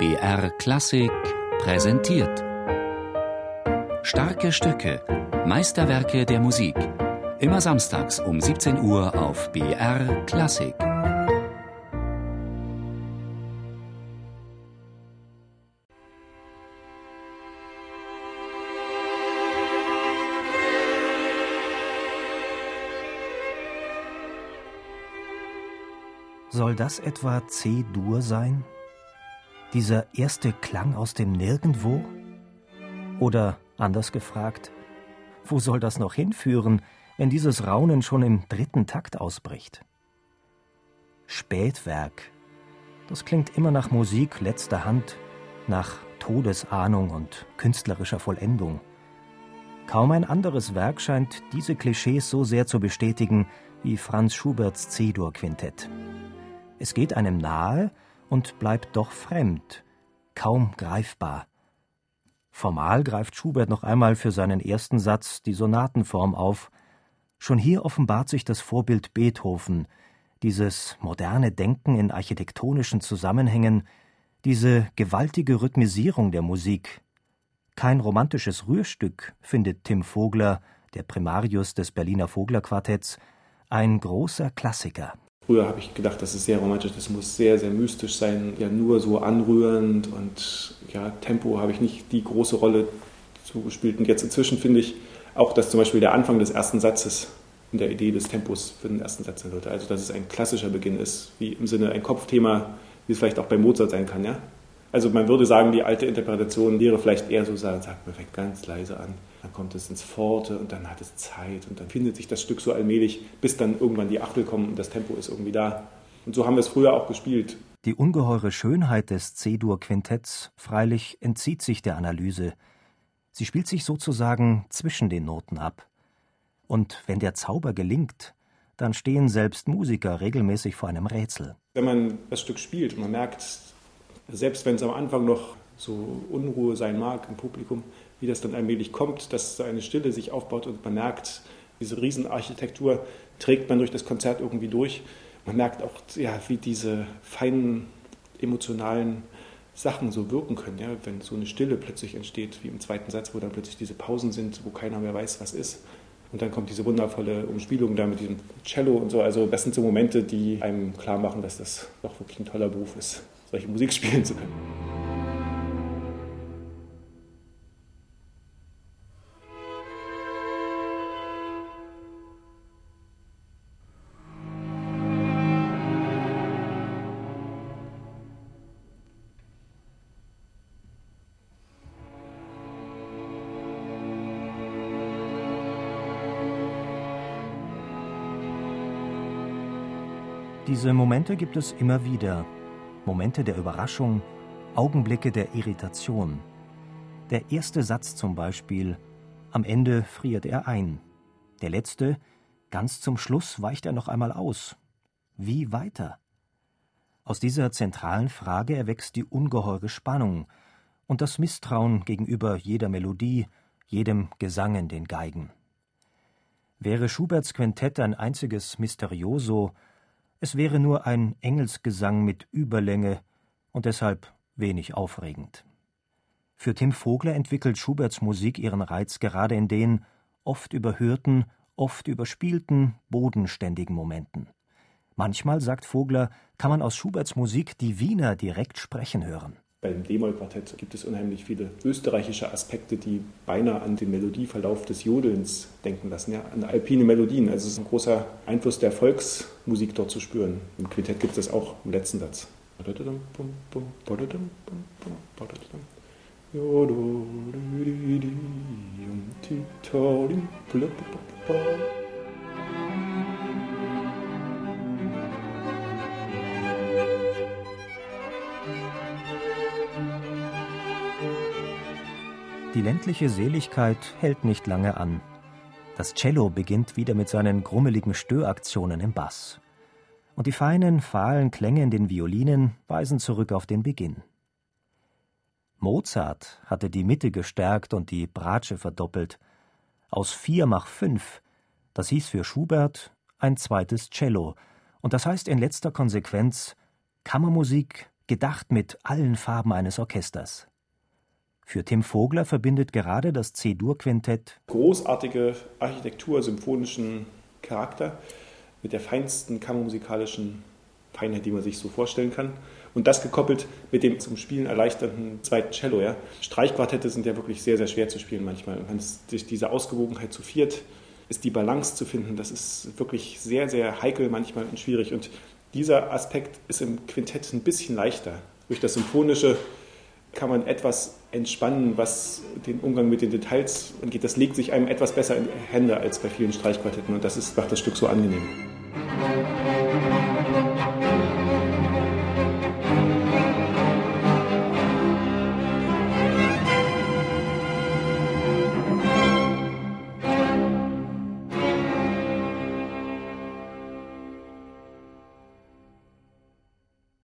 BR Klassik präsentiert. Starke Stücke, Meisterwerke der Musik. Immer samstags um 17 Uhr auf BR Klassik. Soll das etwa C-Dur sein? Dieser erste Klang aus dem Nirgendwo? Oder anders gefragt, wo soll das noch hinführen, wenn dieses Raunen schon im dritten Takt ausbricht? Spätwerk. Das klingt immer nach Musik letzter Hand, nach Todesahnung und künstlerischer Vollendung. Kaum ein anderes Werk scheint diese Klischees so sehr zu bestätigen wie Franz Schuberts C-Dur-Quintett. Es geht einem nahe und bleibt doch fremd, kaum greifbar. Formal greift Schubert noch einmal für seinen ersten Satz die Sonatenform auf. Schon hier offenbart sich das Vorbild Beethoven, dieses moderne Denken in architektonischen Zusammenhängen, diese gewaltige Rhythmisierung der Musik. Kein romantisches Rührstück, findet Tim Vogler, der Primarius des Berliner Vogler-Quartetts, ein großer Klassiker. Früher habe ich gedacht, das ist sehr romantisch, das muss sehr, sehr mystisch sein, ja nur so anrührend und ja, Tempo habe ich nicht die große Rolle zugespielt. Und jetzt inzwischen finde ich auch, dass zum Beispiel der Anfang des ersten Satzes in der Idee des Tempos für den ersten Satz sein sollte. Also dass es ein klassischer Beginn ist, wie im Sinne ein Kopfthema, wie es vielleicht auch bei Mozart sein kann, ja. Also man würde sagen, die alte Interpretation wäre vielleicht eher so, sagt, man fängt ganz leise an dann kommt es ins Forte und dann hat es Zeit und dann findet sich das Stück so allmählich, bis dann irgendwann die Achtel kommen und das Tempo ist irgendwie da. Und so haben wir es früher auch gespielt. Die ungeheure Schönheit des C-Dur-Quintetts freilich entzieht sich der Analyse. Sie spielt sich sozusagen zwischen den Noten ab. Und wenn der Zauber gelingt, dann stehen selbst Musiker regelmäßig vor einem Rätsel. Wenn man das Stück spielt und man merkt, selbst wenn es am Anfang noch so Unruhe sein mag im Publikum, wie das dann allmählich kommt, dass so eine Stille sich aufbaut und man merkt, diese Riesenarchitektur trägt man durch das Konzert irgendwie durch. Man merkt auch, ja, wie diese feinen emotionalen Sachen so wirken können, ja, wenn so eine Stille plötzlich entsteht, wie im zweiten Satz, wo dann plötzlich diese Pausen sind, wo keiner mehr weiß, was ist. Und dann kommt diese wundervolle Umspielung da mit diesem Cello und so. Also das sind so Momente, die einem klar machen, dass das doch wirklich ein toller Beruf ist, solche Musik spielen zu können. Diese Momente gibt es immer wieder. Momente der Überraschung, Augenblicke der Irritation. Der erste Satz zum Beispiel, am Ende friert er ein. Der letzte, ganz zum Schluss weicht er noch einmal aus. Wie weiter? Aus dieser zentralen Frage erwächst die ungeheure Spannung und das Misstrauen gegenüber jeder Melodie, jedem Gesang in den Geigen. Wäre Schuberts Quintett ein einziges Mysterioso, es wäre nur ein Engelsgesang mit Überlänge und deshalb wenig aufregend. Für Tim Vogler entwickelt Schuberts Musik ihren Reiz gerade in den oft überhörten, oft überspielten, bodenständigen Momenten. Manchmal, sagt Vogler, kann man aus Schuberts Musik die Wiener direkt sprechen hören. Beim D-Moll-Quartett gibt es unheimlich viele österreichische Aspekte, die beinahe an den Melodieverlauf des Jodelns denken lassen, ja, an alpine Melodien. Also es ist ein großer Einfluss der Volksmusik dort zu spüren. Im Quintett gibt es das auch im letzten Satz. Die ländliche Seligkeit hält nicht lange an. Das Cello beginnt wieder mit seinen grummeligen Störaktionen im Bass. Und die feinen, fahlen Klänge in den Violinen weisen zurück auf den Beginn. Mozart hatte die Mitte gestärkt und die Bratsche verdoppelt. Aus vier mach fünf, das hieß für Schubert ein zweites Cello, und das heißt in letzter Konsequenz Kammermusik gedacht mit allen Farben eines Orchesters. Für Tim Vogler verbindet gerade das C-Dur-Quintett großartige Architektur, symphonischen Charakter mit der feinsten kammermusikalischen Feinheit, die man sich so vorstellen kann. Und das gekoppelt mit dem zum Spielen erleichternden zweiten Cello. Ja. Streichquartette sind ja wirklich sehr, sehr schwer zu spielen manchmal. Und durch diese Ausgewogenheit zu viert ist die Balance zu finden, das ist wirklich sehr, sehr heikel manchmal und schwierig. Und dieser Aspekt ist im Quintett ein bisschen leichter. Durch das Symphonische kann man etwas entspannen, was den Umgang mit den Details angeht. Das legt sich einem etwas besser in die Hände als bei vielen Streichquartetten und das ist, macht das Stück so angenehm.